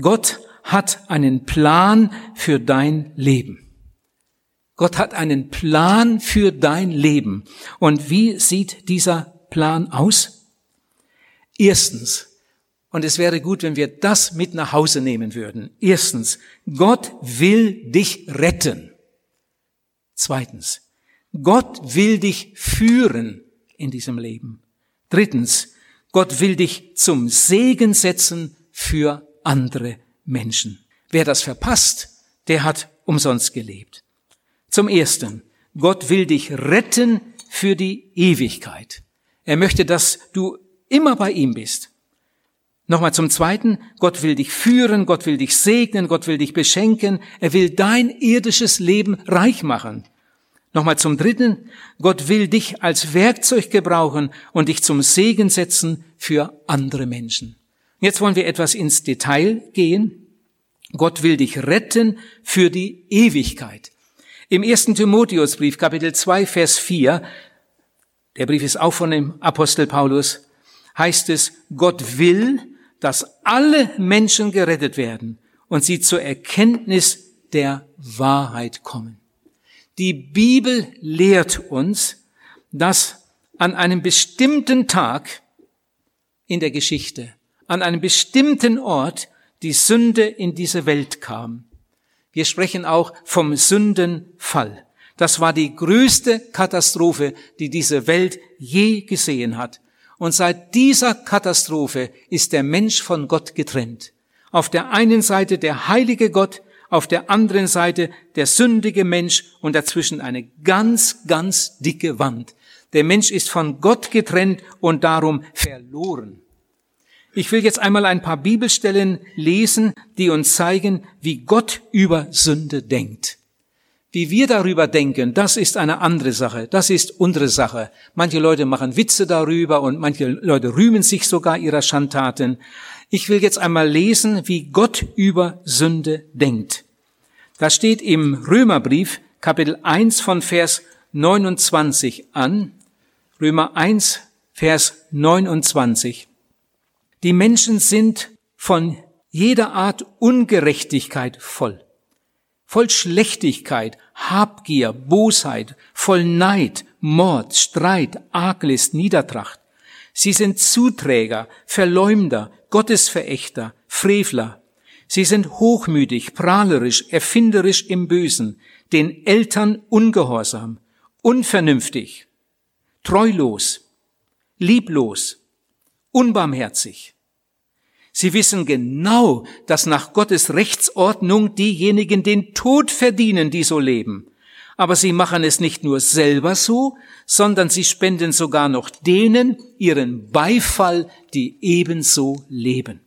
Gott hat einen Plan für dein Leben. Gott hat einen Plan für dein Leben. Und wie sieht dieser Plan aus? Erstens, und es wäre gut, wenn wir das mit nach Hause nehmen würden. Erstens, Gott will dich retten. Zweitens, Gott will dich führen in diesem Leben. Drittens, Gott will dich zum Segen setzen für andere Menschen. Wer das verpasst, der hat umsonst gelebt. Zum Ersten, Gott will dich retten für die Ewigkeit. Er möchte, dass du immer bei ihm bist. Nochmal zum Zweiten, Gott will dich führen, Gott will dich segnen, Gott will dich beschenken, er will dein irdisches Leben reich machen. Nochmal zum Dritten, Gott will dich als Werkzeug gebrauchen und dich zum Segen setzen für andere Menschen. Jetzt wollen wir etwas ins Detail gehen. Gott will dich retten für die Ewigkeit. Im ersten Timotheusbrief, Kapitel 2, Vers 4, der Brief ist auch von dem Apostel Paulus, heißt es, Gott will, dass alle Menschen gerettet werden und sie zur Erkenntnis der Wahrheit kommen. Die Bibel lehrt uns, dass an einem bestimmten Tag in der Geschichte, an einem bestimmten Ort die Sünde in diese Welt kam. Wir sprechen auch vom Sündenfall. Das war die größte Katastrophe, die diese Welt je gesehen hat. Und seit dieser Katastrophe ist der Mensch von Gott getrennt. Auf der einen Seite der heilige Gott, auf der anderen Seite der sündige Mensch und dazwischen eine ganz, ganz dicke Wand. Der Mensch ist von Gott getrennt und darum verloren. Ich will jetzt einmal ein paar Bibelstellen lesen, die uns zeigen, wie Gott über Sünde denkt. Wie wir darüber denken, das ist eine andere Sache. Das ist unsere Sache. Manche Leute machen Witze darüber und manche Leute rühmen sich sogar ihrer Schandtaten. Ich will jetzt einmal lesen, wie Gott über Sünde denkt. Da steht im Römerbrief Kapitel 1 von Vers 29 an. Römer 1, Vers 29. Die Menschen sind von jeder Art Ungerechtigkeit voll voll Schlechtigkeit, Habgier, Bosheit, voll Neid, Mord, Streit, Arglist, Niedertracht. Sie sind Zuträger, Verleumder, Gottesverächter, Frevler. Sie sind hochmütig, prahlerisch, erfinderisch im Bösen, den Eltern ungehorsam, unvernünftig, treulos, lieblos, unbarmherzig. Sie wissen genau, dass nach Gottes Rechtsordnung diejenigen den Tod verdienen, die so leben. Aber sie machen es nicht nur selber so, sondern sie spenden sogar noch denen ihren Beifall, die ebenso leben.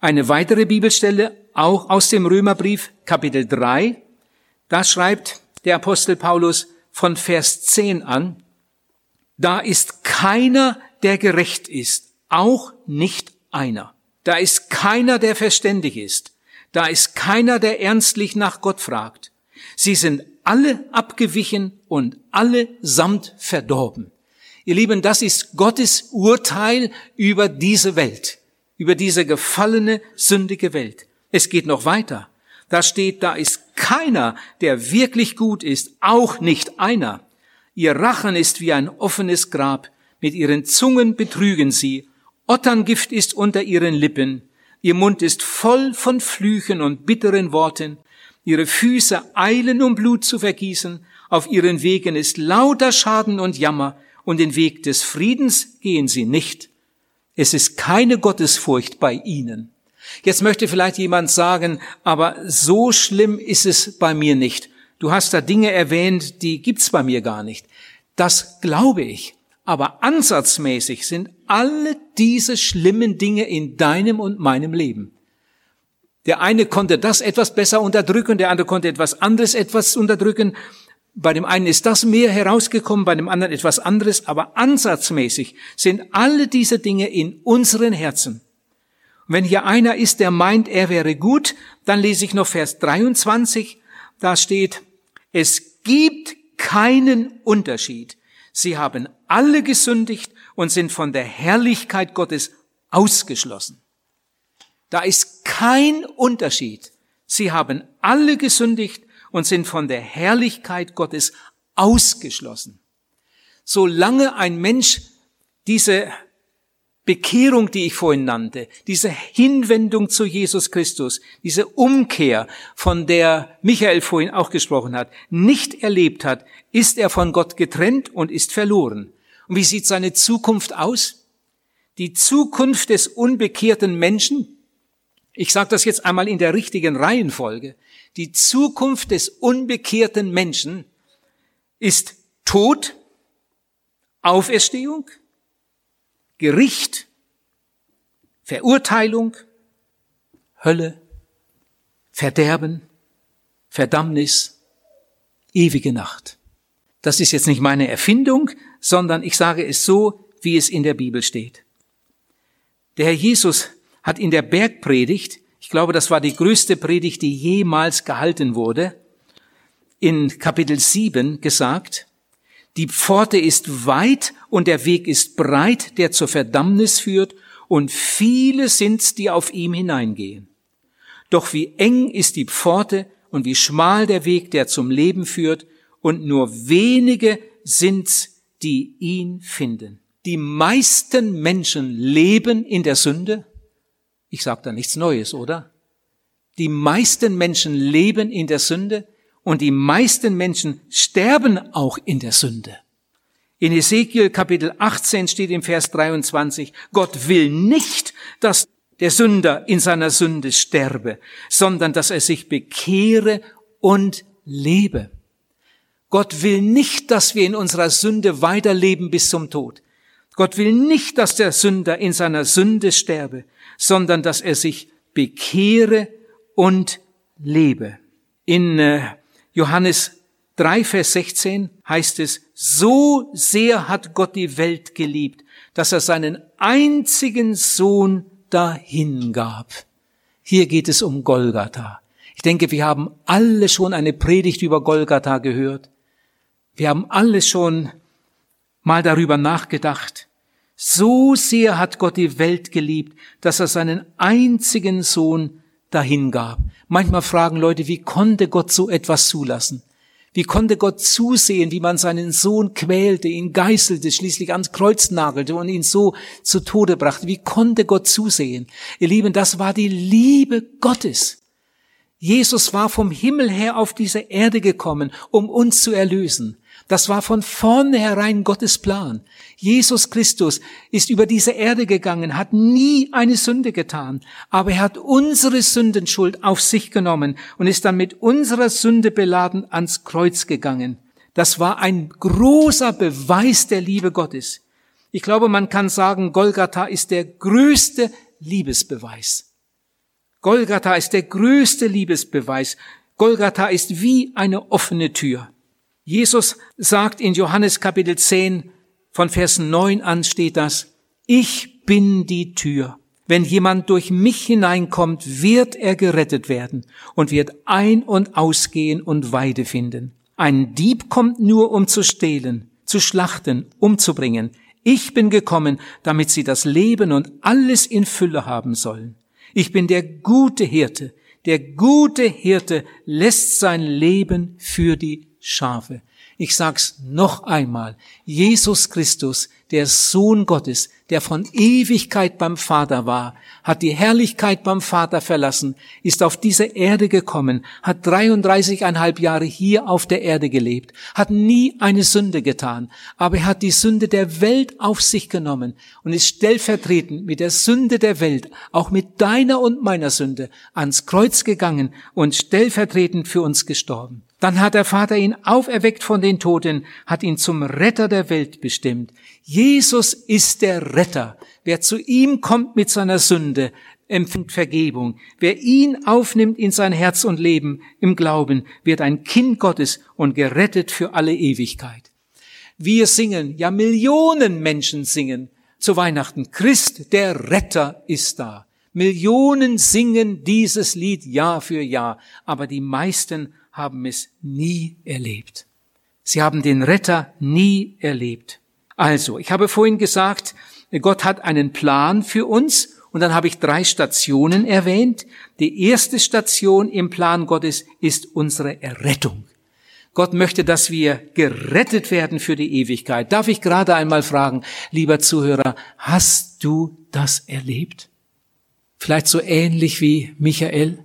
Eine weitere Bibelstelle, auch aus dem Römerbrief, Kapitel 3, da schreibt der Apostel Paulus von Vers 10 an, da ist keiner, der gerecht ist, auch nicht einer. Da ist keiner, der verständig ist. Da ist keiner, der ernstlich nach Gott fragt. Sie sind alle abgewichen und alle samt verdorben. Ihr Lieben, das ist Gottes Urteil über diese Welt, über diese gefallene, sündige Welt. Es geht noch weiter. Da steht, da ist keiner, der wirklich gut ist, auch nicht einer. Ihr Rachen ist wie ein offenes Grab, mit ihren Zungen betrügen sie Otterngift ist unter ihren Lippen, ihr Mund ist voll von Flüchen und bitteren Worten, ihre Füße eilen, um Blut zu vergießen, auf ihren Wegen ist lauter Schaden und Jammer, und den Weg des Friedens gehen sie nicht. Es ist keine Gottesfurcht bei ihnen. Jetzt möchte vielleicht jemand sagen, aber so schlimm ist es bei mir nicht. Du hast da Dinge erwähnt, die gibt's bei mir gar nicht. Das glaube ich. Aber ansatzmäßig sind alle diese schlimmen Dinge in deinem und meinem Leben. Der eine konnte das etwas besser unterdrücken, der andere konnte etwas anderes etwas unterdrücken. Bei dem einen ist das mehr herausgekommen, bei dem anderen etwas anderes, aber ansatzmäßig sind alle diese Dinge in unseren Herzen. Und wenn hier einer ist, der meint, er wäre gut, dann lese ich noch Vers 23, da steht, es gibt keinen Unterschied Sie haben alle gesündigt und sind von der Herrlichkeit Gottes ausgeschlossen. Da ist kein Unterschied. Sie haben alle gesündigt und sind von der Herrlichkeit Gottes ausgeschlossen. Solange ein Mensch diese Bekehrung, die ich vorhin nannte, diese Hinwendung zu Jesus Christus, diese Umkehr, von der Michael vorhin auch gesprochen hat, nicht erlebt hat, ist er von Gott getrennt und ist verloren. Und wie sieht seine Zukunft aus? Die Zukunft des unbekehrten Menschen, ich sage das jetzt einmal in der richtigen Reihenfolge, die Zukunft des unbekehrten Menschen ist Tod, Auferstehung, Gericht, Verurteilung, Hölle, Verderben, Verdammnis, ewige Nacht. Das ist jetzt nicht meine Erfindung, sondern ich sage es so, wie es in der Bibel steht. Der Herr Jesus hat in der Bergpredigt, ich glaube, das war die größte Predigt, die jemals gehalten wurde, in Kapitel 7 gesagt, die Pforte ist weit und der Weg ist breit, der zur Verdammnis führt, und viele sind's, die auf ihm hineingehen. Doch wie eng ist die Pforte und wie schmal der Weg, der zum Leben führt, und nur wenige sind's, die ihn finden. Die meisten Menschen leben in der Sünde. Ich sage da nichts Neues, oder? Die meisten Menschen leben in der Sünde. Und die meisten Menschen sterben auch in der Sünde. In Ezekiel Kapitel 18 steht im Vers 23, Gott will nicht, dass der Sünder in seiner Sünde sterbe, sondern dass er sich bekehre und lebe. Gott will nicht, dass wir in unserer Sünde weiterleben bis zum Tod. Gott will nicht, dass der Sünder in seiner Sünde sterbe, sondern dass er sich bekehre und lebe. In äh, Johannes 3, Vers 16 heißt es, so sehr hat Gott die Welt geliebt, dass er seinen einzigen Sohn dahingab. Hier geht es um Golgatha. Ich denke, wir haben alle schon eine Predigt über Golgatha gehört. Wir haben alle schon mal darüber nachgedacht. So sehr hat Gott die Welt geliebt, dass er seinen einzigen Sohn dahingab. Manchmal fragen Leute, wie konnte Gott so etwas zulassen? Wie konnte Gott zusehen, wie man seinen Sohn quälte, ihn geißelte, schließlich ans Kreuz nagelte und ihn so zu Tode brachte? Wie konnte Gott zusehen? Ihr Lieben, das war die Liebe Gottes. Jesus war vom Himmel her auf diese Erde gekommen, um uns zu erlösen. Das war von vornherein Gottes Plan. Jesus Christus ist über diese Erde gegangen, hat nie eine Sünde getan, aber er hat unsere Sündenschuld auf sich genommen und ist dann mit unserer Sünde beladen ans Kreuz gegangen. Das war ein großer Beweis der Liebe Gottes. Ich glaube, man kann sagen, Golgatha ist der größte Liebesbeweis. Golgatha ist der größte Liebesbeweis. Golgatha ist wie eine offene Tür. Jesus sagt in Johannes Kapitel 10 von Vers 9 an steht das, ich bin die Tür. Wenn jemand durch mich hineinkommt, wird er gerettet werden und wird ein- und ausgehen und Weide finden. Ein Dieb kommt nur, um zu stehlen, zu schlachten, umzubringen. Ich bin gekommen, damit sie das Leben und alles in Fülle haben sollen. Ich bin der gute Hirte. Der gute Hirte lässt sein Leben für die Schafe. Ich sag's noch einmal. Jesus Christus, der Sohn Gottes, der von Ewigkeit beim Vater war, hat die Herrlichkeit beim Vater verlassen, ist auf diese Erde gekommen, hat 33,5 Jahre hier auf der Erde gelebt, hat nie eine Sünde getan, aber er hat die Sünde der Welt auf sich genommen und ist stellvertretend mit der Sünde der Welt, auch mit deiner und meiner Sünde, ans Kreuz gegangen und stellvertretend für uns gestorben. Dann hat der Vater ihn auferweckt von den Toten, hat ihn zum Retter der Welt bestimmt. Jesus ist der Retter. Wer zu ihm kommt mit seiner Sünde, empfängt Vergebung. Wer ihn aufnimmt in sein Herz und Leben im Glauben, wird ein Kind Gottes und gerettet für alle Ewigkeit. Wir singen, ja Millionen Menschen singen zu Weihnachten. Christ, der Retter ist da. Millionen singen dieses Lied Jahr für Jahr, aber die meisten haben es nie erlebt. Sie haben den Retter nie erlebt. Also, ich habe vorhin gesagt, Gott hat einen Plan für uns Und dann habe ich drei Stationen erwähnt. Die erste Station im Plan Gottes ist unsere Errettung. Gott möchte, dass wir gerettet werden für die Ewigkeit. Darf ich gerade einmal fragen, lieber Zuhörer, hast du das erlebt? Vielleicht so ähnlich wie Michael?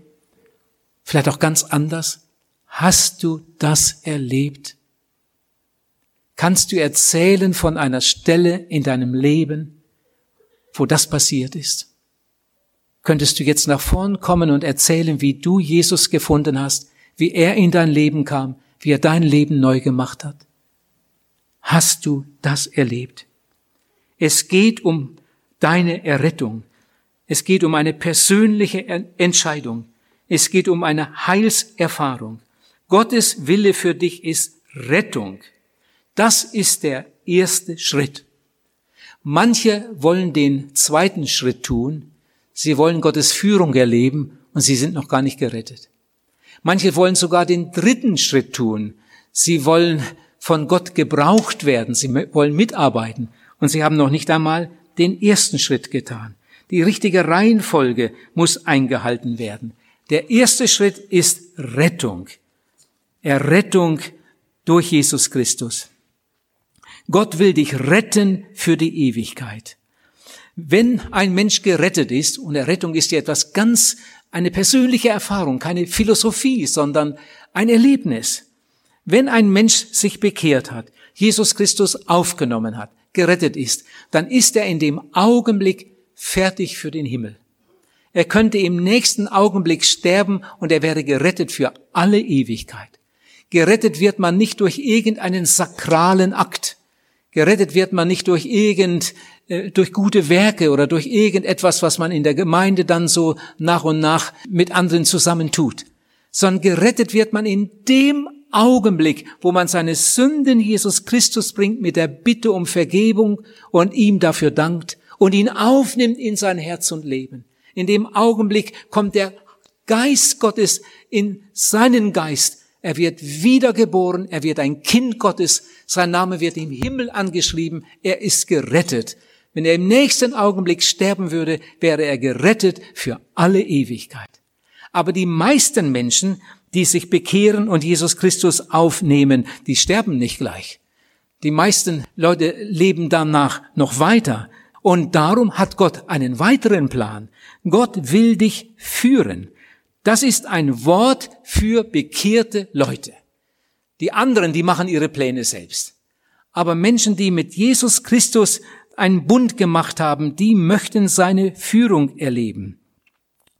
Vielleicht auch ganz anders? Hast du das erlebt? Kannst du erzählen von einer Stelle in deinem Leben, wo das passiert ist? Könntest du jetzt nach vorn kommen und erzählen, wie du Jesus gefunden hast, wie er in dein Leben kam, wie er dein Leben neu gemacht hat? Hast du das erlebt? Es geht um deine Errettung. Es geht um eine persönliche Entscheidung. Es geht um eine Heilserfahrung. Gottes Wille für dich ist Rettung. Das ist der erste Schritt. Manche wollen den zweiten Schritt tun. Sie wollen Gottes Führung erleben und sie sind noch gar nicht gerettet. Manche wollen sogar den dritten Schritt tun. Sie wollen von Gott gebraucht werden. Sie wollen mitarbeiten und sie haben noch nicht einmal den ersten Schritt getan. Die richtige Reihenfolge muss eingehalten werden. Der erste Schritt ist Rettung. Errettung durch Jesus Christus. Gott will dich retten für die Ewigkeit. Wenn ein Mensch gerettet ist, und Errettung ist ja etwas ganz, eine persönliche Erfahrung, keine Philosophie, sondern ein Erlebnis. Wenn ein Mensch sich bekehrt hat, Jesus Christus aufgenommen hat, gerettet ist, dann ist er in dem Augenblick fertig für den Himmel. Er könnte im nächsten Augenblick sterben und er wäre gerettet für alle Ewigkeit. Gerettet wird man nicht durch irgendeinen sakralen Akt. Gerettet wird man nicht durch irgend, äh, durch gute Werke oder durch irgendetwas, was man in der Gemeinde dann so nach und nach mit anderen zusammen tut, sondern gerettet wird man in dem Augenblick, wo man seine Sünden Jesus Christus bringt mit der Bitte um Vergebung und ihm dafür dankt und ihn aufnimmt in sein Herz und Leben. In dem Augenblick kommt der Geist Gottes in seinen Geist er wird wiedergeboren, er wird ein Kind Gottes, sein Name wird im Himmel angeschrieben, er ist gerettet. Wenn er im nächsten Augenblick sterben würde, wäre er gerettet für alle Ewigkeit. Aber die meisten Menschen, die sich bekehren und Jesus Christus aufnehmen, die sterben nicht gleich. Die meisten Leute leben danach noch weiter. Und darum hat Gott einen weiteren Plan. Gott will dich führen. Das ist ein Wort für bekehrte Leute. Die anderen, die machen ihre Pläne selbst. Aber Menschen, die mit Jesus Christus einen Bund gemacht haben, die möchten seine Führung erleben.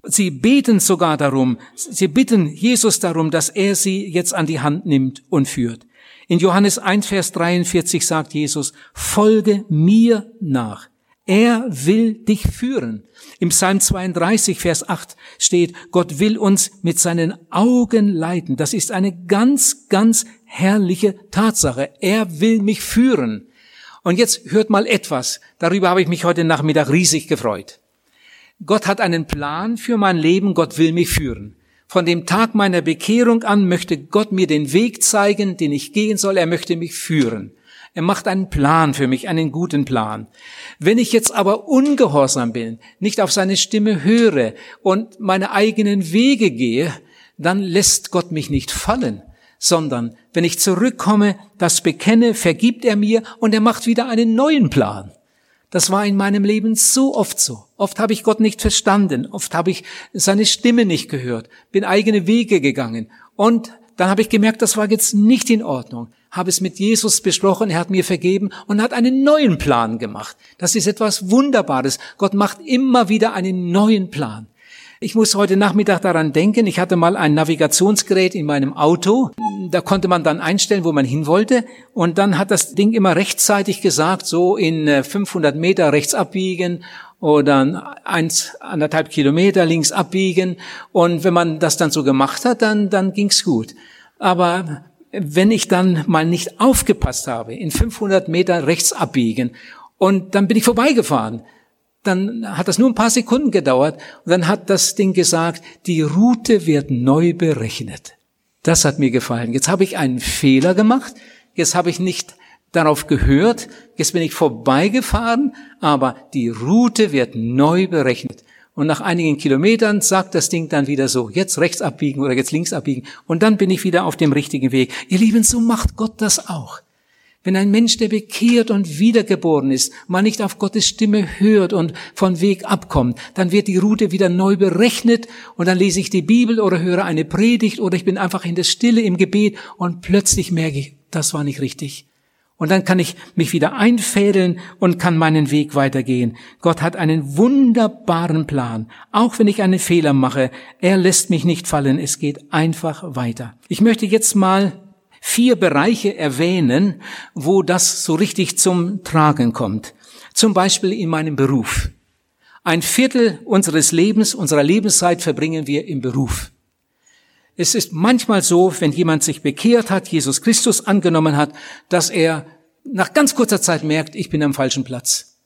Sie beten sogar darum, sie bitten Jesus darum, dass er sie jetzt an die Hand nimmt und führt. In Johannes 1, Vers 43 sagt Jesus, folge mir nach. Er will dich führen. Im Psalm 32, Vers 8 steht, Gott will uns mit seinen Augen leiten. Das ist eine ganz, ganz herrliche Tatsache. Er will mich führen. Und jetzt hört mal etwas. Darüber habe ich mich heute Nachmittag riesig gefreut. Gott hat einen Plan für mein Leben. Gott will mich führen. Von dem Tag meiner Bekehrung an möchte Gott mir den Weg zeigen, den ich gehen soll. Er möchte mich führen. Er macht einen Plan für mich, einen guten Plan. Wenn ich jetzt aber ungehorsam bin, nicht auf seine Stimme höre und meine eigenen Wege gehe, dann lässt Gott mich nicht fallen, sondern wenn ich zurückkomme, das bekenne, vergibt er mir und er macht wieder einen neuen Plan. Das war in meinem Leben so oft so. Oft habe ich Gott nicht verstanden, oft habe ich seine Stimme nicht gehört, bin eigene Wege gegangen und dann habe ich gemerkt, das war jetzt nicht in Ordnung habe es mit Jesus besprochen, er hat mir vergeben und hat einen neuen Plan gemacht. Das ist etwas Wunderbares. Gott macht immer wieder einen neuen Plan. Ich muss heute Nachmittag daran denken, ich hatte mal ein Navigationsgerät in meinem Auto. Da konnte man dann einstellen, wo man hin wollte. Und dann hat das Ding immer rechtzeitig gesagt, so in 500 äh, Meter rechts abbiegen oder eins, anderthalb Kilometer links abbiegen. Und wenn man das dann so gemacht hat, dann, dann ging's gut. Aber wenn ich dann mal nicht aufgepasst habe, in 500 Meter rechts abbiegen und dann bin ich vorbeigefahren, dann hat das nur ein paar Sekunden gedauert und dann hat das Ding gesagt, die Route wird neu berechnet. Das hat mir gefallen. Jetzt habe ich einen Fehler gemacht. Jetzt habe ich nicht darauf gehört, jetzt bin ich vorbeigefahren, aber die Route wird neu berechnet. Und nach einigen Kilometern sagt das Ding dann wieder so, jetzt rechts abbiegen oder jetzt links abbiegen. Und dann bin ich wieder auf dem richtigen Weg. Ihr Lieben, so macht Gott das auch. Wenn ein Mensch, der bekehrt und wiedergeboren ist, mal nicht auf Gottes Stimme hört und von Weg abkommt, dann wird die Route wieder neu berechnet und dann lese ich die Bibel oder höre eine Predigt oder ich bin einfach in der Stille im Gebet und plötzlich merke ich, das war nicht richtig. Und dann kann ich mich wieder einfädeln und kann meinen Weg weitergehen. Gott hat einen wunderbaren Plan. Auch wenn ich einen Fehler mache, er lässt mich nicht fallen. Es geht einfach weiter. Ich möchte jetzt mal vier Bereiche erwähnen, wo das so richtig zum Tragen kommt. Zum Beispiel in meinem Beruf. Ein Viertel unseres Lebens, unserer Lebenszeit verbringen wir im Beruf. Es ist manchmal so, wenn jemand sich bekehrt hat, Jesus Christus angenommen hat, dass er nach ganz kurzer Zeit merkt, ich bin am falschen Platz.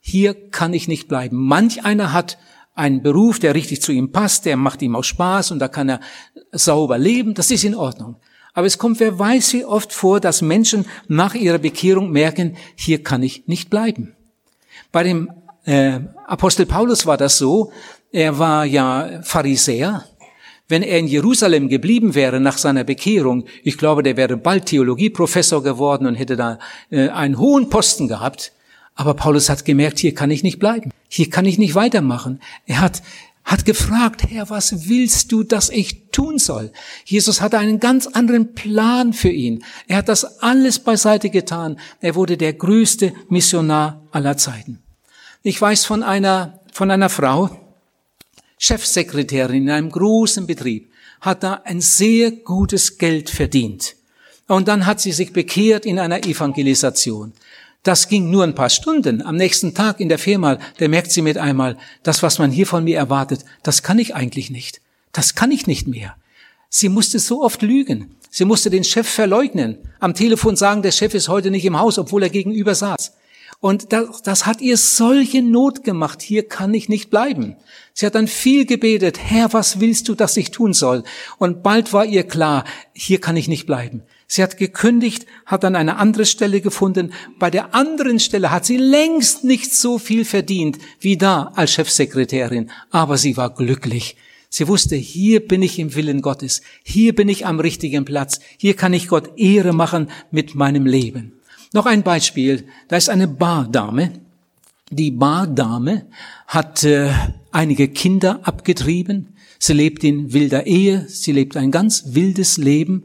Hier kann ich nicht bleiben. Manch einer hat einen Beruf, der richtig zu ihm passt, der macht ihm auch Spaß und da kann er sauber leben. Das ist in Ordnung. Aber es kommt, wer weiß wie oft vor, dass Menschen nach ihrer Bekehrung merken, hier kann ich nicht bleiben. Bei dem äh, Apostel Paulus war das so, er war ja Pharisäer. Wenn er in Jerusalem geblieben wäre nach seiner Bekehrung, ich glaube, der wäre bald Theologieprofessor geworden und hätte da äh, einen hohen Posten gehabt. Aber Paulus hat gemerkt, hier kann ich nicht bleiben. Hier kann ich nicht weitermachen. Er hat hat gefragt, Herr, was willst du, dass ich tun soll? Jesus hatte einen ganz anderen Plan für ihn. Er hat das alles beiseite getan. Er wurde der größte Missionar aller Zeiten. Ich weiß von einer, von einer Frau, Chefsekretärin in einem großen Betrieb, hat da ein sehr gutes Geld verdient. Und dann hat sie sich bekehrt in einer Evangelisation. Das ging nur ein paar Stunden. Am nächsten Tag in der Firma, da merkt sie mit einmal, das, was man hier von mir erwartet, das kann ich eigentlich nicht. Das kann ich nicht mehr. Sie musste so oft lügen. Sie musste den Chef verleugnen. Am Telefon sagen, der Chef ist heute nicht im Haus, obwohl er gegenüber saß. Und das, das hat ihr solche Not gemacht. Hier kann ich nicht bleiben. Sie hat dann viel gebetet. Herr, was willst du, dass ich tun soll? Und bald war ihr klar, hier kann ich nicht bleiben. Sie hat gekündigt, hat dann eine andere Stelle gefunden. Bei der anderen Stelle hat sie längst nicht so viel verdient wie da als Chefsekretärin, aber sie war glücklich. Sie wusste, hier bin ich im Willen Gottes, hier bin ich am richtigen Platz, hier kann ich Gott Ehre machen mit meinem Leben. Noch ein Beispiel, da ist eine Bardame. Die Bardame hat äh, einige Kinder abgetrieben. Sie lebt in wilder Ehe, sie lebt ein ganz wildes Leben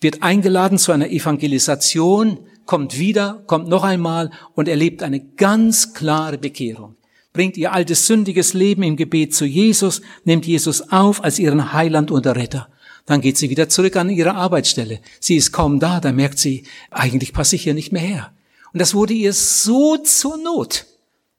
wird eingeladen zu einer Evangelisation, kommt wieder, kommt noch einmal und erlebt eine ganz klare Bekehrung. Bringt ihr altes sündiges Leben im Gebet zu Jesus, nimmt Jesus auf als ihren Heiland und Retter. Dann geht sie wieder zurück an ihre Arbeitsstelle. Sie ist kaum da, da merkt sie, eigentlich passe ich hier nicht mehr her. Und das wurde ihr so zur Not.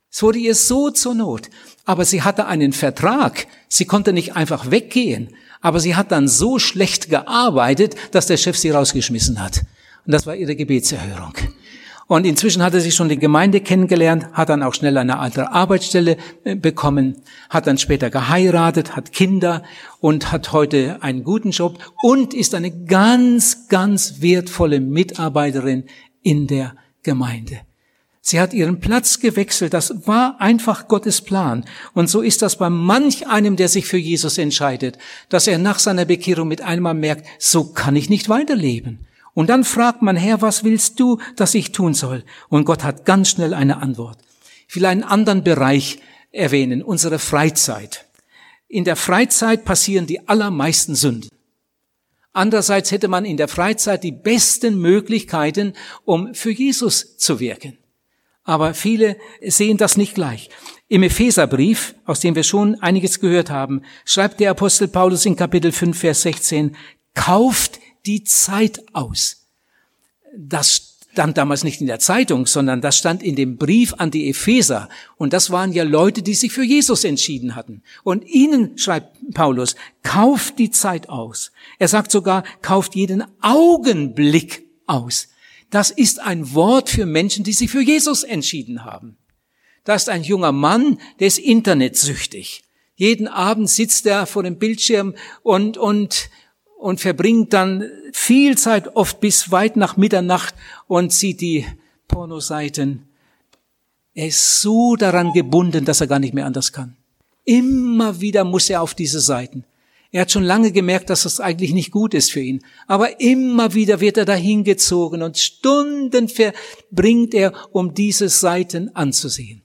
Es wurde ihr so zur Not. Aber sie hatte einen Vertrag. Sie konnte nicht einfach weggehen. Aber sie hat dann so schlecht gearbeitet, dass der Chef sie rausgeschmissen hat. Und das war ihre Gebetserhörung. Und inzwischen hatte sie schon die Gemeinde kennengelernt, hat dann auch schnell eine andere Arbeitsstelle äh, bekommen, hat dann später geheiratet, hat Kinder und hat heute einen guten Job und ist eine ganz, ganz wertvolle Mitarbeiterin in der Gemeinde. Sie hat ihren Platz gewechselt. Das war einfach Gottes Plan. Und so ist das bei manch einem, der sich für Jesus entscheidet, dass er nach seiner Bekehrung mit einmal merkt, so kann ich nicht weiterleben. Und dann fragt man, Herr, was willst du, dass ich tun soll? Und Gott hat ganz schnell eine Antwort. Ich will einen anderen Bereich erwähnen, unsere Freizeit. In der Freizeit passieren die allermeisten Sünden. Andererseits hätte man in der Freizeit die besten Möglichkeiten, um für Jesus zu wirken. Aber viele sehen das nicht gleich. Im Epheserbrief, aus dem wir schon einiges gehört haben, schreibt der Apostel Paulus in Kapitel 5, Vers 16, kauft die Zeit aus. Das stand damals nicht in der Zeitung, sondern das stand in dem Brief an die Epheser. Und das waren ja Leute, die sich für Jesus entschieden hatten. Und ihnen schreibt Paulus, kauft die Zeit aus. Er sagt sogar, kauft jeden Augenblick aus. Das ist ein Wort für Menschen, die sich für Jesus entschieden haben. Da ist ein junger Mann, der ist internetsüchtig. Jeden Abend sitzt er vor dem Bildschirm und, und, und verbringt dann viel Zeit, oft bis weit nach Mitternacht und sieht die Pornoseiten. Er ist so daran gebunden, dass er gar nicht mehr anders kann. Immer wieder muss er auf diese Seiten. Er hat schon lange gemerkt, dass das eigentlich nicht gut ist für ihn. Aber immer wieder wird er dahin gezogen und Stunden verbringt er, um diese Seiten anzusehen.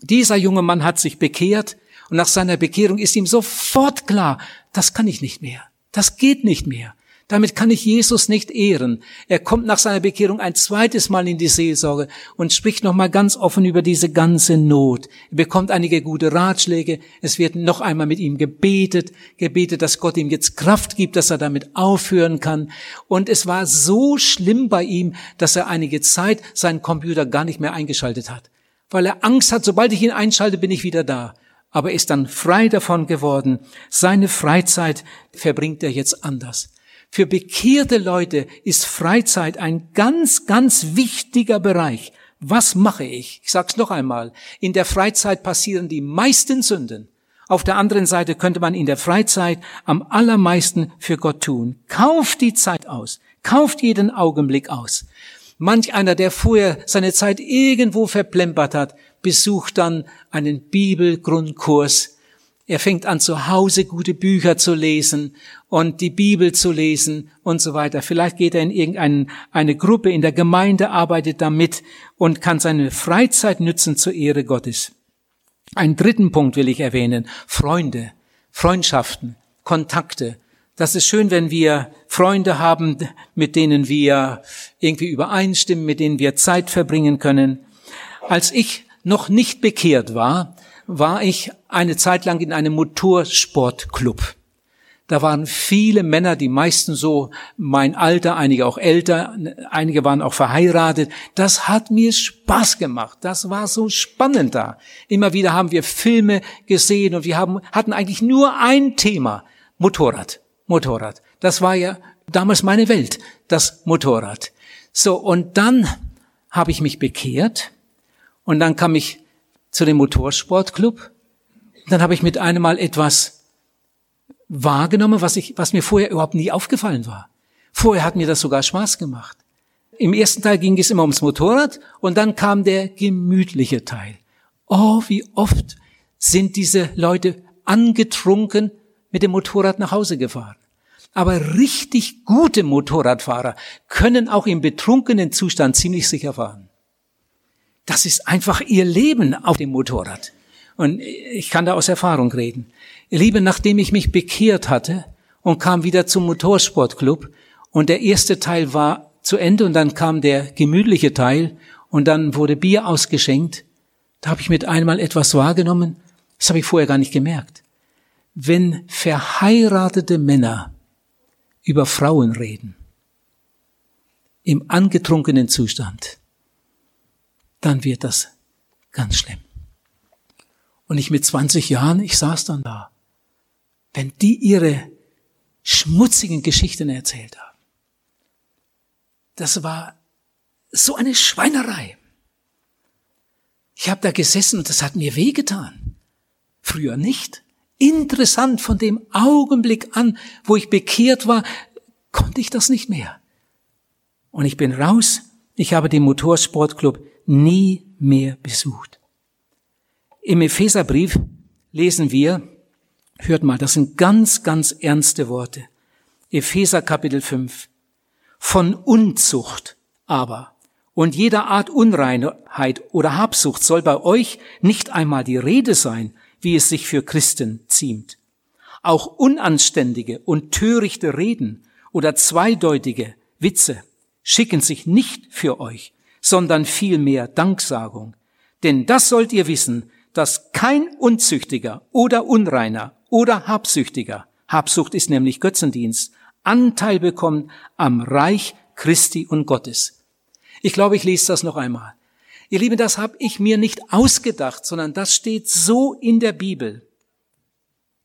Dieser junge Mann hat sich bekehrt und nach seiner Bekehrung ist ihm sofort klar, das kann ich nicht mehr. Das geht nicht mehr. Damit kann ich Jesus nicht ehren. Er kommt nach seiner Bekehrung ein zweites Mal in die Seelsorge und spricht nochmal ganz offen über diese ganze Not. Er bekommt einige gute Ratschläge. Es wird noch einmal mit ihm gebetet, gebetet, dass Gott ihm jetzt Kraft gibt, dass er damit aufhören kann. Und es war so schlimm bei ihm, dass er einige Zeit seinen Computer gar nicht mehr eingeschaltet hat. Weil er Angst hat, sobald ich ihn einschalte, bin ich wieder da aber ist dann frei davon geworden. Seine Freizeit verbringt er jetzt anders. Für bekehrte Leute ist Freizeit ein ganz, ganz wichtiger Bereich. Was mache ich? Ich sag's noch einmal. In der Freizeit passieren die meisten Sünden. Auf der anderen Seite könnte man in der Freizeit am allermeisten für Gott tun. Kauft die Zeit aus. Kauft jeden Augenblick aus. Manch einer, der vorher seine Zeit irgendwo verplempert hat, besucht dann einen Bibelgrundkurs. Er fängt an, zu Hause gute Bücher zu lesen und die Bibel zu lesen und so weiter. Vielleicht geht er in irgendeine eine Gruppe in der Gemeinde, arbeitet damit und kann seine Freizeit nützen zur Ehre Gottes. Einen dritten Punkt will ich erwähnen. Freunde, Freundschaften, Kontakte. Das ist schön, wenn wir Freunde haben, mit denen wir irgendwie übereinstimmen, mit denen wir Zeit verbringen können. Als ich noch nicht bekehrt war, war ich eine Zeit lang in einem Motorsportclub. Da waren viele Männer, die meisten so mein Alter, einige auch älter, einige waren auch verheiratet. Das hat mir Spaß gemacht. Das war so spannend da. Immer wieder haben wir Filme gesehen und wir haben, hatten eigentlich nur ein Thema. Motorrad. Motorrad. Das war ja damals meine Welt. Das Motorrad. So. Und dann habe ich mich bekehrt und dann kam ich zu dem Motorsportclub. Dann habe ich mit einem Mal etwas wahrgenommen, was, ich, was mir vorher überhaupt nie aufgefallen war. Vorher hat mir das sogar Spaß gemacht. Im ersten Teil ging es immer ums Motorrad und dann kam der gemütliche Teil. Oh, wie oft sind diese Leute angetrunken mit dem Motorrad nach Hause gefahren. Aber richtig gute Motorradfahrer können auch im betrunkenen Zustand ziemlich sicher fahren. Das ist einfach ihr Leben auf dem Motorrad. Und ich kann da aus Erfahrung reden. Ihr Lieben, nachdem ich mich bekehrt hatte und kam wieder zum Motorsportclub und der erste Teil war zu Ende und dann kam der gemütliche Teil und dann wurde Bier ausgeschenkt, da habe ich mit einmal etwas wahrgenommen, das habe ich vorher gar nicht gemerkt. Wenn verheiratete Männer über Frauen reden, im angetrunkenen Zustand, dann wird das ganz schlimm. Und ich mit 20 Jahren, ich saß dann da. Wenn die ihre schmutzigen Geschichten erzählt haben, das war so eine Schweinerei. Ich habe da gesessen und das hat mir wehgetan. Früher nicht. Interessant, von dem Augenblick an, wo ich bekehrt war, konnte ich das nicht mehr. Und ich bin raus. Ich habe den Motorsportclub nie mehr besucht. Im Epheserbrief lesen wir, hört mal, das sind ganz, ganz ernste Worte. Epheser Kapitel 5. Von Unzucht aber und jeder Art Unreinheit oder Habsucht soll bei euch nicht einmal die Rede sein, wie es sich für Christen ziemt. Auch unanständige und törichte Reden oder zweideutige Witze schicken sich nicht für euch, sondern vielmehr Danksagung. Denn das sollt ihr wissen, dass kein Unzüchtiger oder Unreiner oder Habsüchtiger, Habsucht ist nämlich Götzendienst, Anteil bekommt am Reich Christi und Gottes. Ich glaube, ich lese das noch einmal. Ihr Lieben, das habe ich mir nicht ausgedacht, sondern das steht so in der Bibel.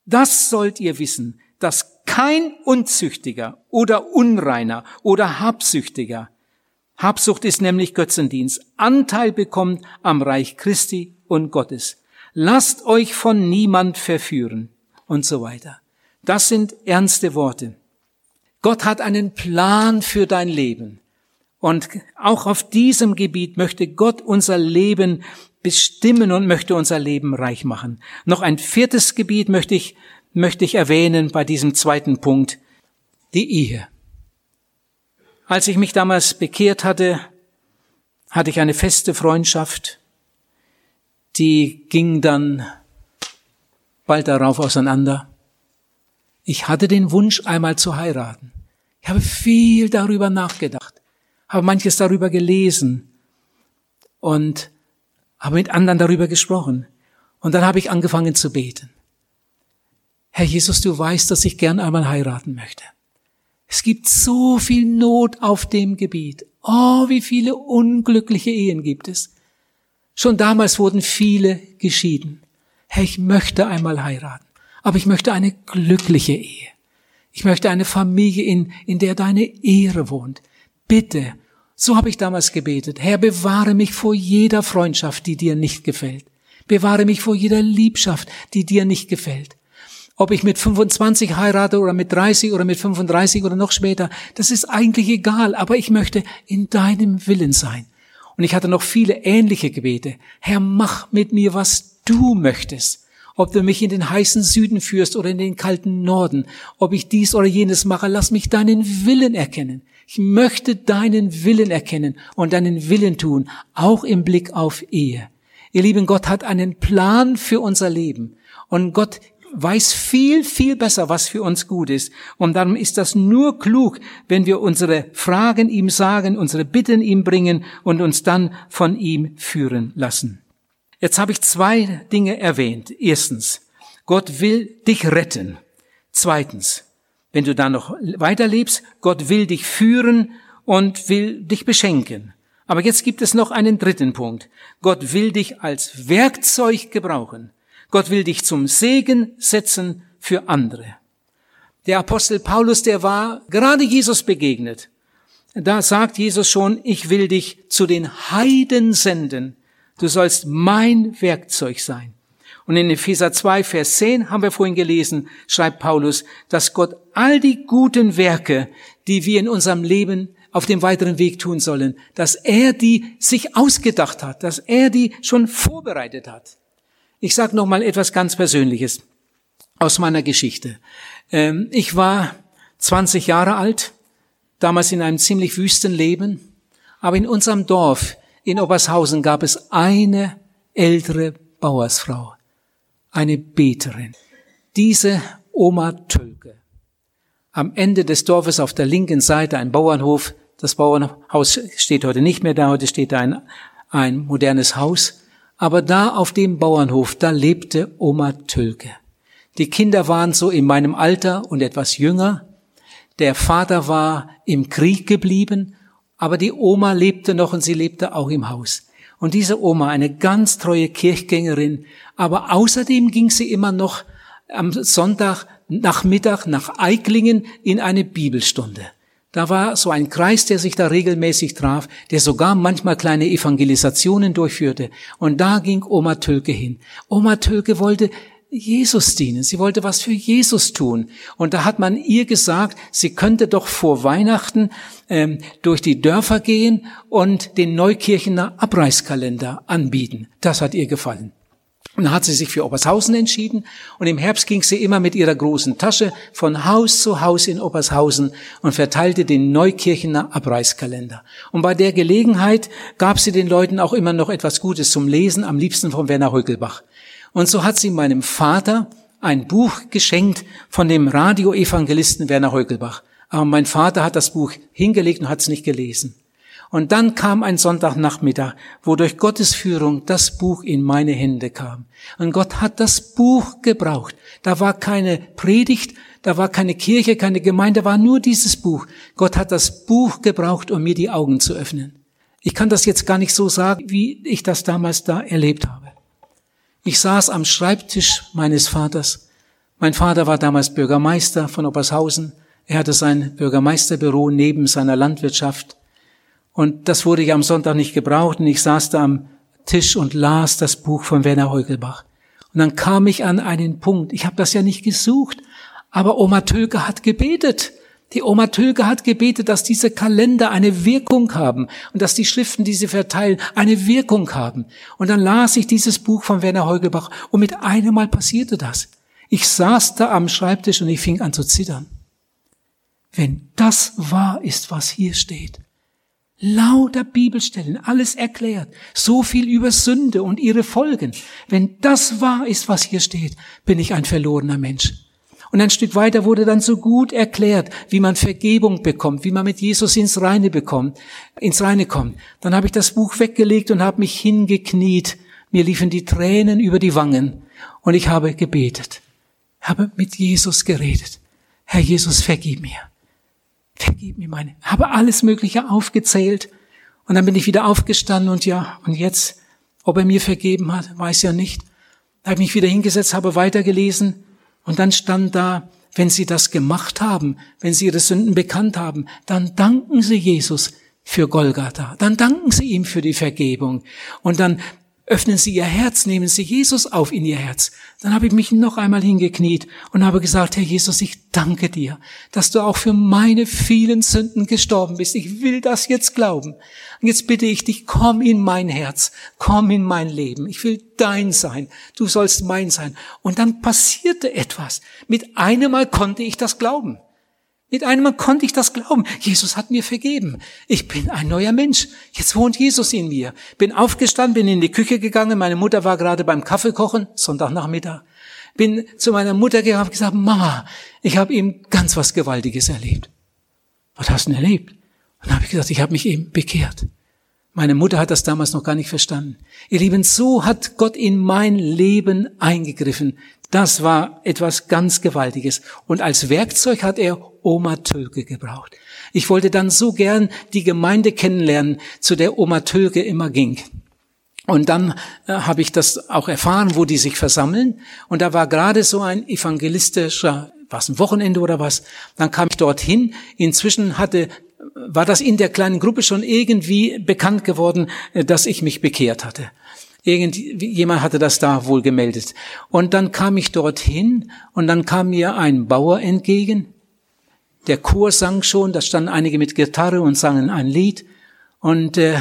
Das sollt ihr wissen, dass kein Unzüchtiger oder Unreiner oder Habsüchtiger, Habsucht ist nämlich Götzendienst, Anteil bekommt am Reich Christi und Gottes. Lasst euch von niemand verführen und so weiter. Das sind ernste Worte. Gott hat einen Plan für dein Leben. Und auch auf diesem Gebiet möchte Gott unser Leben bestimmen und möchte unser Leben reich machen. Noch ein viertes Gebiet möchte ich, möchte ich erwähnen bei diesem zweiten Punkt, die Ehe. Als ich mich damals bekehrt hatte, hatte ich eine feste Freundschaft, die ging dann bald darauf auseinander. Ich hatte den Wunsch, einmal zu heiraten. Ich habe viel darüber nachgedacht, habe manches darüber gelesen und habe mit anderen darüber gesprochen. Und dann habe ich angefangen zu beten. Herr Jesus, du weißt, dass ich gern einmal heiraten möchte. Es gibt so viel Not auf dem Gebiet. Oh, wie viele unglückliche Ehen gibt es. Schon damals wurden viele geschieden. Herr, ich möchte einmal heiraten, aber ich möchte eine glückliche Ehe. Ich möchte eine Familie, in, in der deine Ehre wohnt. Bitte, so habe ich damals gebetet. Herr, bewahre mich vor jeder Freundschaft, die dir nicht gefällt. Bewahre mich vor jeder Liebschaft, die dir nicht gefällt. Ob ich mit 25 heirate oder mit 30 oder mit 35 oder noch später, das ist eigentlich egal, aber ich möchte in deinem Willen sein. Und ich hatte noch viele ähnliche Gebete. Herr, mach mit mir, was du möchtest. Ob du mich in den heißen Süden führst oder in den kalten Norden, ob ich dies oder jenes mache, lass mich deinen Willen erkennen. Ich möchte deinen Willen erkennen und deinen Willen tun, auch im Blick auf Ehe. Ihr lieben, Gott hat einen Plan für unser Leben. Und Gott weiß viel, viel besser, was für uns gut ist. Und darum ist das nur klug, wenn wir unsere Fragen ihm sagen, unsere Bitten ihm bringen und uns dann von ihm führen lassen. Jetzt habe ich zwei Dinge erwähnt. Erstens, Gott will dich retten. Zweitens, wenn du da noch weiterlebst, Gott will dich führen und will dich beschenken. Aber jetzt gibt es noch einen dritten Punkt. Gott will dich als Werkzeug gebrauchen. Gott will dich zum Segen setzen für andere. Der Apostel Paulus, der war gerade Jesus begegnet. Da sagt Jesus schon, ich will dich zu den Heiden senden. Du sollst mein Werkzeug sein. Und in Epheser 2, Vers 10 haben wir vorhin gelesen, schreibt Paulus, dass Gott all die guten Werke, die wir in unserem Leben auf dem weiteren Weg tun sollen, dass er die sich ausgedacht hat, dass er die schon vorbereitet hat. Ich sage noch mal etwas ganz Persönliches aus meiner Geschichte. Ähm, ich war 20 Jahre alt, damals in einem ziemlich wüsten Leben, aber in unserem Dorf in Obershausen gab es eine ältere Bauersfrau, eine Beterin. Diese Oma Tölke. Am Ende des Dorfes auf der linken Seite ein Bauernhof. Das Bauernhaus steht heute nicht mehr da, heute steht da ein, ein modernes Haus. Aber da auf dem Bauernhof, da lebte Oma Tölke. Die Kinder waren so in meinem Alter und etwas jünger. Der Vater war im Krieg geblieben, aber die Oma lebte noch und sie lebte auch im Haus. Und diese Oma, eine ganz treue Kirchgängerin, aber außerdem ging sie immer noch am Sonntag Nachmittag nach Eiklingen in eine Bibelstunde. Da war so ein Kreis, der sich da regelmäßig traf, der sogar manchmal kleine Evangelisationen durchführte. Und da ging Oma Tölke hin. Oma Tölke wollte Jesus dienen. Sie wollte was für Jesus tun. Und da hat man ihr gesagt, sie könnte doch vor Weihnachten ähm, durch die Dörfer gehen und den Neukirchener Abreißkalender anbieten. Das hat ihr gefallen. Und dann hat sie sich für Obershausen entschieden und im Herbst ging sie immer mit ihrer großen Tasche von Haus zu Haus in Obershausen und verteilte den Neukirchener Abreißkalender. Und bei der Gelegenheit gab sie den Leuten auch immer noch etwas Gutes zum Lesen, am liebsten von Werner Heugelbach. Und so hat sie meinem Vater ein Buch geschenkt von dem Radioevangelisten Werner Heugelbach. Aber mein Vater hat das Buch hingelegt und hat es nicht gelesen. Und dann kam ein Sonntagnachmittag, wo durch Gottes Führung das Buch in meine Hände kam. Und Gott hat das Buch gebraucht. Da war keine Predigt, da war keine Kirche, keine Gemeinde, da war nur dieses Buch. Gott hat das Buch gebraucht, um mir die Augen zu öffnen. Ich kann das jetzt gar nicht so sagen, wie ich das damals da erlebt habe. Ich saß am Schreibtisch meines Vaters. Mein Vater war damals Bürgermeister von Obershausen. Er hatte sein Bürgermeisterbüro neben seiner Landwirtschaft. Und das wurde ja am Sonntag nicht gebraucht und ich saß da am Tisch und las das Buch von Werner Heugelbach. Und dann kam ich an einen Punkt, ich habe das ja nicht gesucht, aber Oma Tölke hat gebetet. Die Oma Tülke hat gebetet, dass diese Kalender eine Wirkung haben und dass die Schriften, die sie verteilen, eine Wirkung haben. Und dann las ich dieses Buch von Werner Heugelbach und mit einem Mal passierte das. Ich saß da am Schreibtisch und ich fing an zu zittern. Wenn das wahr ist, was hier steht, lauter Bibelstellen, alles erklärt, so viel über Sünde und ihre Folgen. Wenn das wahr ist, was hier steht, bin ich ein verlorener Mensch. Und ein Stück weiter wurde dann so gut erklärt, wie man Vergebung bekommt, wie man mit Jesus ins Reine bekommt, ins Reine kommt. Dann habe ich das Buch weggelegt und habe mich hingekniet. Mir liefen die Tränen über die Wangen und ich habe gebetet, habe mit Jesus geredet. Herr Jesus, vergib mir. Vergib mir meine. Habe alles Mögliche aufgezählt und dann bin ich wieder aufgestanden und ja, und jetzt, ob er mir vergeben hat, weiß ja nicht. Da habe ich mich wieder hingesetzt, habe weitergelesen und dann stand da, wenn Sie das gemacht haben, wenn Sie Ihre Sünden bekannt haben, dann danken Sie Jesus für Golgatha. Dann danken Sie ihm für die Vergebung. Und dann öffnen Sie Ihr Herz, nehmen Sie Jesus auf in Ihr Herz. Dann habe ich mich noch einmal hingekniet und habe gesagt, Herr Jesus, ich danke dir, dass du auch für meine vielen Sünden gestorben bist. Ich will das jetzt glauben. Und jetzt bitte ich dich, komm in mein Herz, komm in mein Leben. Ich will dein sein. Du sollst mein sein. Und dann passierte etwas. Mit einem Mal konnte ich das glauben. Mit einem Mal konnte ich das glauben. Jesus hat mir vergeben. Ich bin ein neuer Mensch. Jetzt wohnt Jesus in mir. Bin aufgestanden, bin in die Küche gegangen. Meine Mutter war gerade beim Kaffeekochen, Sonntagnachmittag. Bin zu meiner Mutter gegangen und gesagt, Mama, ich habe eben ganz was Gewaltiges erlebt. Was hast du denn erlebt? Und dann habe ich gesagt, ich habe mich eben bekehrt. Meine Mutter hat das damals noch gar nicht verstanden. Ihr Lieben, so hat Gott in mein Leben eingegriffen. Das war etwas ganz Gewaltiges. Und als Werkzeug hat er Oma Tölke gebraucht. Ich wollte dann so gern die Gemeinde kennenlernen, zu der Oma Tölke immer ging. Und dann äh, habe ich das auch erfahren, wo die sich versammeln. Und da war gerade so ein evangelistischer, was ein Wochenende oder was. Dann kam ich dorthin. Inzwischen hatte war das in der kleinen Gruppe schon irgendwie bekannt geworden, äh, dass ich mich bekehrt hatte. Irgendjemand hatte das da wohl gemeldet. Und dann kam ich dorthin und dann kam mir ein Bauer entgegen. Der Chor sang schon, da standen einige mit Gitarre und sangen ein Lied. Und äh,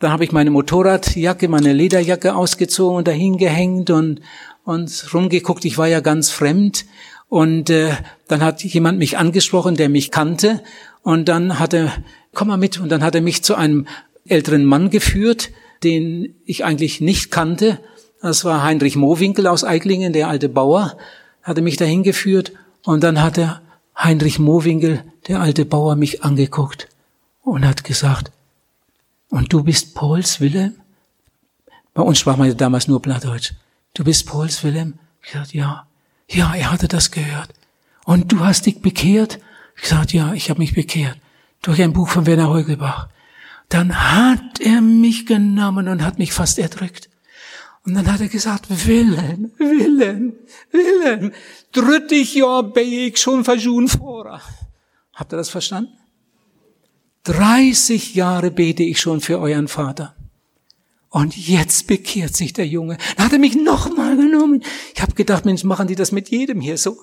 dann habe ich meine Motorradjacke, meine Lederjacke ausgezogen und dahin gehängt und, und rumgeguckt. Ich war ja ganz fremd. Und äh, dann hat jemand mich angesprochen, der mich kannte. Und dann hat er, komm mal mit. Und dann hat er mich zu einem älteren Mann geführt, den ich eigentlich nicht kannte. Das war Heinrich Mowinkel aus Eiklingen, der alte Bauer, hatte mich dahin geführt. Und dann hat er Heinrich Mowinkel, der alte Bauer, mich angeguckt und hat gesagt, und du bist Pauls Wilhelm? Bei uns sprach man damals nur Plattdeutsch. Du bist Pauls Wilhelm? Ich sagte, ja. Ja, er hatte das gehört. Und du hast dich bekehrt? Ich sagte, ja, ich habe mich bekehrt. Durch ein Buch von Werner Heugelbach. Dann hat er mich genommen und hat mich fast erdrückt. Und dann hat er gesagt, Wilhelm, Wilhelm, Wilhelm, drittich Jahr bin ich schon verschun vor. Habt ihr das verstanden? 30 Jahre bete ich schon für euren Vater. Und jetzt bekehrt sich der Junge. Dann hat er mich nochmal genommen. Ich habe gedacht, Mensch, machen die das mit jedem hier so?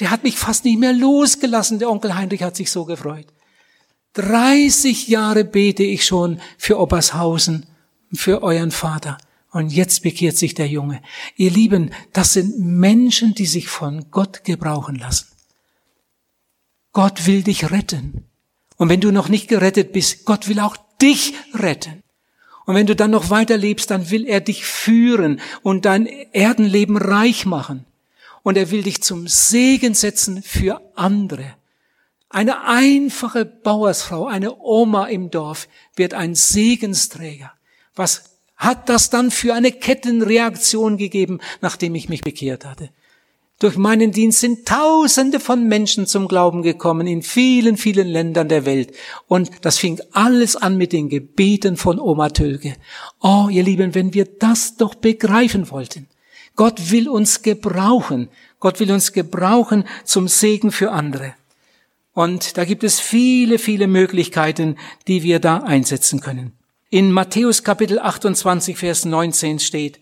Der hat mich fast nicht mehr losgelassen. Der Onkel Heinrich hat sich so gefreut. 30 Jahre bete ich schon für Obershausen, für euren Vater. Und jetzt bekehrt sich der Junge. Ihr Lieben, das sind Menschen, die sich von Gott gebrauchen lassen. Gott will dich retten. Und wenn du noch nicht gerettet bist, Gott will auch dich retten. Und wenn du dann noch weiter lebst, dann will er dich führen und dein Erdenleben reich machen. Und er will dich zum Segen setzen für andere. Eine einfache Bauersfrau, eine Oma im Dorf wird ein Segensträger. Was hat das dann für eine Kettenreaktion gegeben, nachdem ich mich bekehrt hatte? Durch meinen Dienst sind Tausende von Menschen zum Glauben gekommen in vielen, vielen Ländern der Welt. Und das fing alles an mit den Gebeten von Oma Tölke. Oh, ihr Lieben, wenn wir das doch begreifen wollten. Gott will uns gebrauchen. Gott will uns gebrauchen zum Segen für andere. Und da gibt es viele, viele Möglichkeiten, die wir da einsetzen können. In Matthäus Kapitel 28, Vers 19 steht,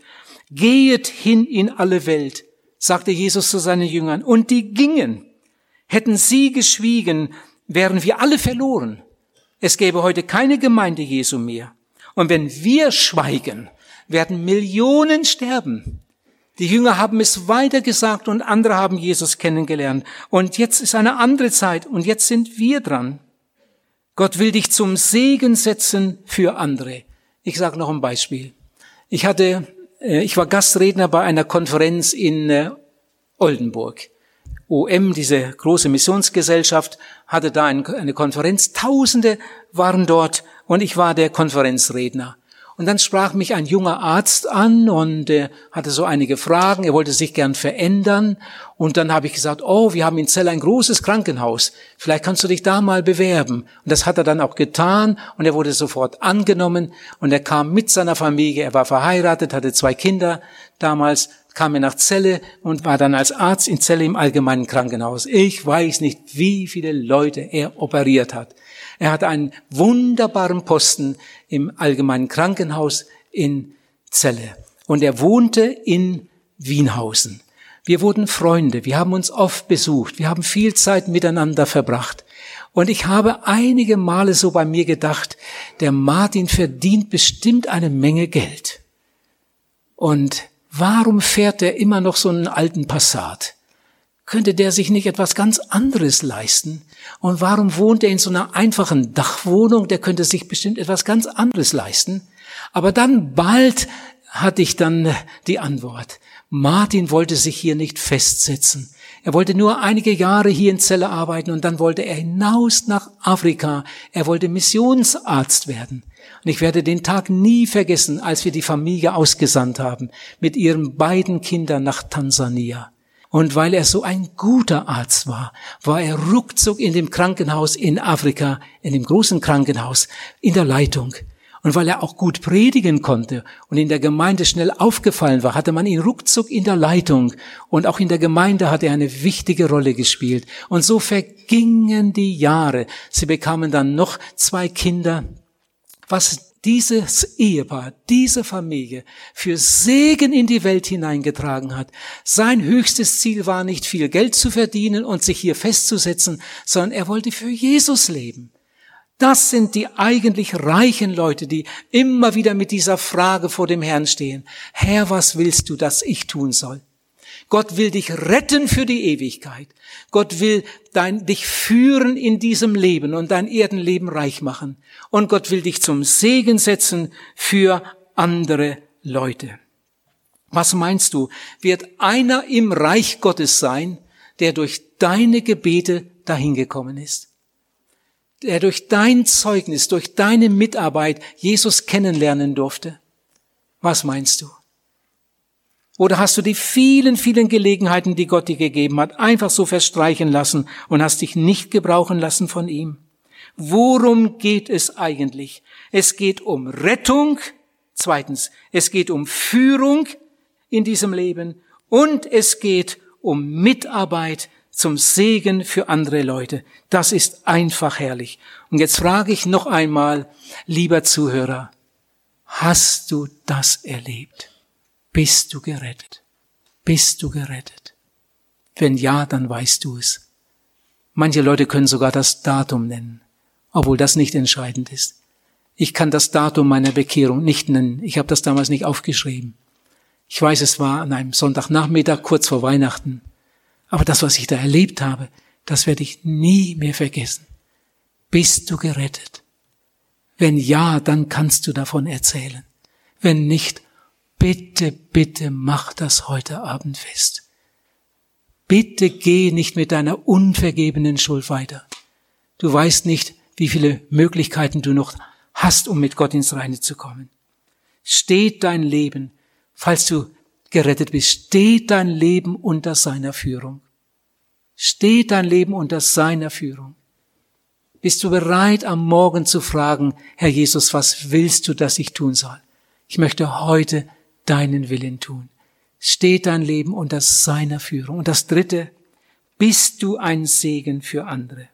Gehet hin in alle Welt sagte Jesus zu seinen Jüngern, und die gingen. Hätten sie geschwiegen, wären wir alle verloren. Es gäbe heute keine Gemeinde Jesu mehr. Und wenn wir schweigen, werden Millionen sterben. Die Jünger haben es weitergesagt und andere haben Jesus kennengelernt. Und jetzt ist eine andere Zeit und jetzt sind wir dran. Gott will dich zum Segen setzen für andere. Ich sage noch ein Beispiel. Ich hatte, äh, ich war Gastredner bei einer Konferenz in äh, Oldenburg. OM, diese große Missionsgesellschaft, hatte da eine Konferenz. Tausende waren dort und ich war der Konferenzredner. Und dann sprach mich ein junger Arzt an und er hatte so einige Fragen. Er wollte sich gern verändern. Und dann habe ich gesagt, oh, wir haben in Zell ein großes Krankenhaus. Vielleicht kannst du dich da mal bewerben. Und das hat er dann auch getan und er wurde sofort angenommen und er kam mit seiner Familie. Er war verheiratet, hatte zwei Kinder damals kam er nach Celle und war dann als Arzt in Celle im allgemeinen Krankenhaus. Ich weiß nicht, wie viele Leute er operiert hat. Er hatte einen wunderbaren Posten im allgemeinen Krankenhaus in Celle. Und er wohnte in Wienhausen. Wir wurden Freunde, wir haben uns oft besucht, wir haben viel Zeit miteinander verbracht. Und ich habe einige Male so bei mir gedacht, der Martin verdient bestimmt eine Menge Geld. Und Warum fährt er immer noch so einen alten Passat? Könnte der sich nicht etwas ganz anderes leisten? Und warum wohnt er in so einer einfachen Dachwohnung? Der könnte sich bestimmt etwas ganz anderes leisten. Aber dann bald hatte ich dann die Antwort. Martin wollte sich hier nicht festsetzen. Er wollte nur einige Jahre hier in Celle arbeiten und dann wollte er hinaus nach Afrika. Er wollte Missionsarzt werden. Und ich werde den Tag nie vergessen, als wir die Familie ausgesandt haben mit ihren beiden Kindern nach Tansania. Und weil er so ein guter Arzt war, war er ruckzuck in dem Krankenhaus in Afrika, in dem großen Krankenhaus, in der Leitung. Und weil er auch gut predigen konnte und in der Gemeinde schnell aufgefallen war, hatte man ihn ruckzuck in der Leitung. Und auch in der Gemeinde hat er eine wichtige Rolle gespielt. Und so vergingen die Jahre. Sie bekamen dann noch zwei Kinder was dieses Ehepaar, diese Familie für Segen in die Welt hineingetragen hat. Sein höchstes Ziel war nicht viel Geld zu verdienen und sich hier festzusetzen, sondern er wollte für Jesus leben. Das sind die eigentlich reichen Leute, die immer wieder mit dieser Frage vor dem Herrn stehen. Herr, was willst du, dass ich tun soll? Gott will dich retten für die Ewigkeit. Gott will dein, dich führen in diesem Leben und dein Erdenleben reich machen. Und Gott will dich zum Segen setzen für andere Leute. Was meinst du? Wird einer im Reich Gottes sein, der durch deine Gebete dahin gekommen ist? Der durch dein Zeugnis, durch deine Mitarbeit Jesus kennenlernen durfte? Was meinst du? Oder hast du die vielen, vielen Gelegenheiten, die Gott dir gegeben hat, einfach so verstreichen lassen und hast dich nicht gebrauchen lassen von ihm? Worum geht es eigentlich? Es geht um Rettung. Zweitens, es geht um Führung in diesem Leben und es geht um Mitarbeit zum Segen für andere Leute. Das ist einfach herrlich. Und jetzt frage ich noch einmal, lieber Zuhörer, hast du das erlebt? Bist du gerettet? Bist du gerettet? Wenn ja, dann weißt du es. Manche Leute können sogar das Datum nennen, obwohl das nicht entscheidend ist. Ich kann das Datum meiner Bekehrung nicht nennen. Ich habe das damals nicht aufgeschrieben. Ich weiß, es war an einem Sonntagnachmittag kurz vor Weihnachten. Aber das, was ich da erlebt habe, das werde ich nie mehr vergessen. Bist du gerettet? Wenn ja, dann kannst du davon erzählen. Wenn nicht, bitte, bitte mach das heute Abend fest. Bitte geh nicht mit deiner unvergebenen Schuld weiter. Du weißt nicht, wie viele Möglichkeiten du noch hast, um mit Gott ins Reine zu kommen. Steht dein Leben, falls du gerettet bist, steht dein Leben unter seiner Führung. Steht dein Leben unter seiner Führung. Bist du bereit, am Morgen zu fragen, Herr Jesus, was willst du, dass ich tun soll? Ich möchte heute deinen Willen tun. Steht dein Leben unter seiner Führung. Und das Dritte, bist du ein Segen für andere.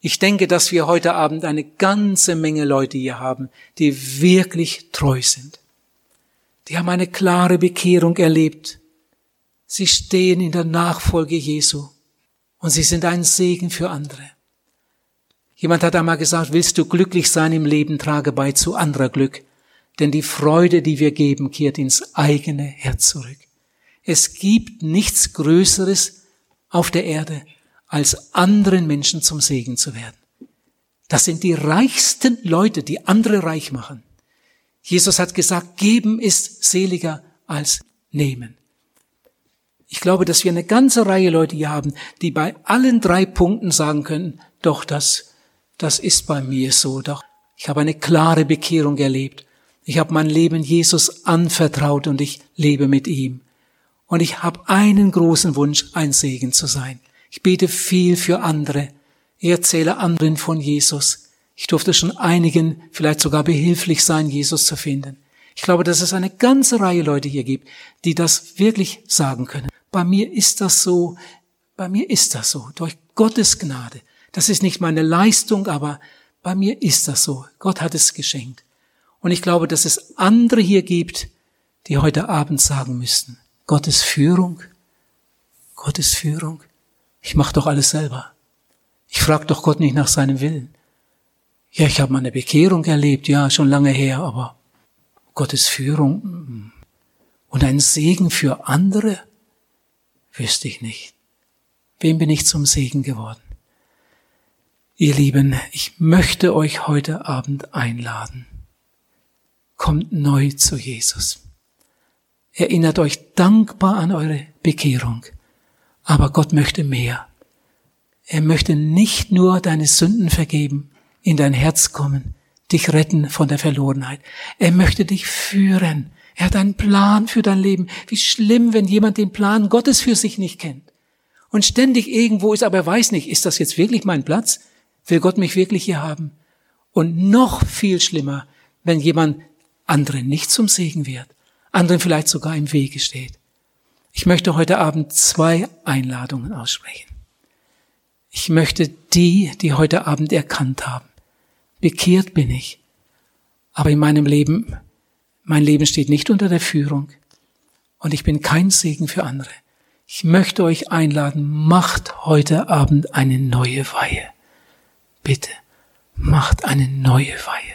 Ich denke, dass wir heute Abend eine ganze Menge Leute hier haben, die wirklich treu sind. Die haben eine klare Bekehrung erlebt. Sie stehen in der Nachfolge Jesu und sie sind ein Segen für andere. Jemand hat einmal gesagt, willst du glücklich sein im Leben, trage bei zu anderer Glück. Denn die Freude, die wir geben, kehrt ins eigene Herz zurück. Es gibt nichts Größeres auf der Erde, als anderen Menschen zum Segen zu werden. Das sind die reichsten Leute, die andere reich machen. Jesus hat gesagt, geben ist seliger als nehmen. Ich glaube, dass wir eine ganze Reihe Leute hier haben, die bei allen drei Punkten sagen können, doch das, das ist bei mir so, doch ich habe eine klare Bekehrung erlebt. Ich habe mein Leben Jesus anvertraut und ich lebe mit ihm. Und ich habe einen großen Wunsch, ein Segen zu sein. Ich bete viel für andere. Ich erzähle anderen von Jesus. Ich durfte schon einigen vielleicht sogar behilflich sein, Jesus zu finden. Ich glaube, dass es eine ganze Reihe Leute hier gibt, die das wirklich sagen können. Bei mir ist das so, bei mir ist das so, durch Gottes Gnade. Das ist nicht meine Leistung, aber bei mir ist das so. Gott hat es geschenkt. Und ich glaube, dass es andere hier gibt, die heute Abend sagen müssten, Gottes Führung, Gottes Führung. Ich mache doch alles selber. Ich frage doch Gott nicht nach seinem Willen. Ja, ich habe meine Bekehrung erlebt, ja, schon lange her, aber Gottes Führung mm, und ein Segen für andere, wüsste ich nicht. Wem bin ich zum Segen geworden? Ihr Lieben, ich möchte euch heute Abend einladen. Kommt neu zu Jesus. Erinnert euch dankbar an eure Bekehrung. Aber Gott möchte mehr. Er möchte nicht nur deine Sünden vergeben, in dein Herz kommen, dich retten von der Verlorenheit. Er möchte dich führen. Er hat einen Plan für dein Leben. Wie schlimm, wenn jemand den Plan Gottes für sich nicht kennt und ständig irgendwo ist, aber er weiß nicht, ist das jetzt wirklich mein Platz? Will Gott mich wirklich hier haben? Und noch viel schlimmer, wenn jemand anderen nicht zum Segen wird anderen vielleicht sogar im Wege steht. Ich möchte heute Abend zwei Einladungen aussprechen. Ich möchte die, die heute Abend erkannt haben, bekehrt bin ich, aber in meinem Leben, mein Leben steht nicht unter der Führung und ich bin kein Segen für andere. Ich möchte euch einladen, macht heute Abend eine neue Weihe. Bitte, macht eine neue Weihe.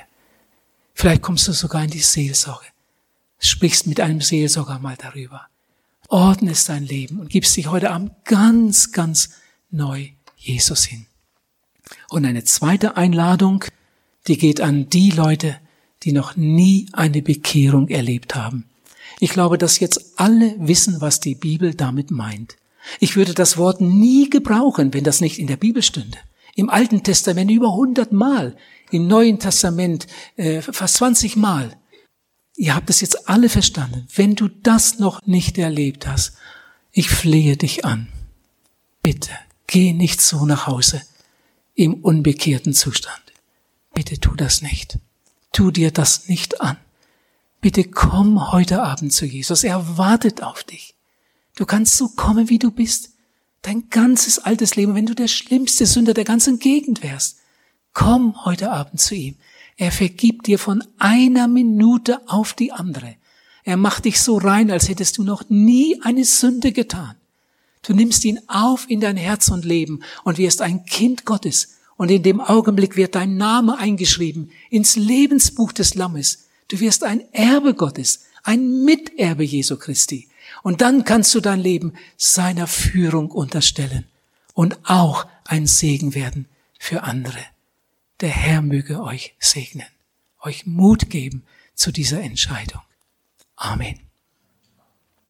Vielleicht kommst du sogar in die Seelsorge sprichst mit einem Seelsorger mal darüber. Ordnest dein Leben und gibst dich heute Abend ganz, ganz neu Jesus hin. Und eine zweite Einladung, die geht an die Leute, die noch nie eine Bekehrung erlebt haben. Ich glaube, dass jetzt alle wissen, was die Bibel damit meint. Ich würde das Wort nie gebrauchen, wenn das nicht in der Bibel stünde. Im Alten Testament über 100 Mal, im Neuen Testament äh, fast 20 Mal. Ihr habt es jetzt alle verstanden. Wenn du das noch nicht erlebt hast, ich flehe dich an. Bitte, geh nicht so nach Hause im unbekehrten Zustand. Bitte tu das nicht. Tu dir das nicht an. Bitte komm heute Abend zu Jesus. Er wartet auf dich. Du kannst so kommen, wie du bist. Dein ganzes altes Leben, wenn du der schlimmste Sünder der ganzen Gegend wärst. Komm heute Abend zu ihm. Er vergibt dir von einer Minute auf die andere. Er macht dich so rein, als hättest du noch nie eine Sünde getan. Du nimmst ihn auf in dein Herz und Leben und wirst ein Kind Gottes. Und in dem Augenblick wird dein Name eingeschrieben ins Lebensbuch des Lammes. Du wirst ein Erbe Gottes, ein Miterbe Jesu Christi. Und dann kannst du dein Leben seiner Führung unterstellen und auch ein Segen werden für andere. Der Herr möge euch segnen, euch Mut geben zu dieser Entscheidung. Amen.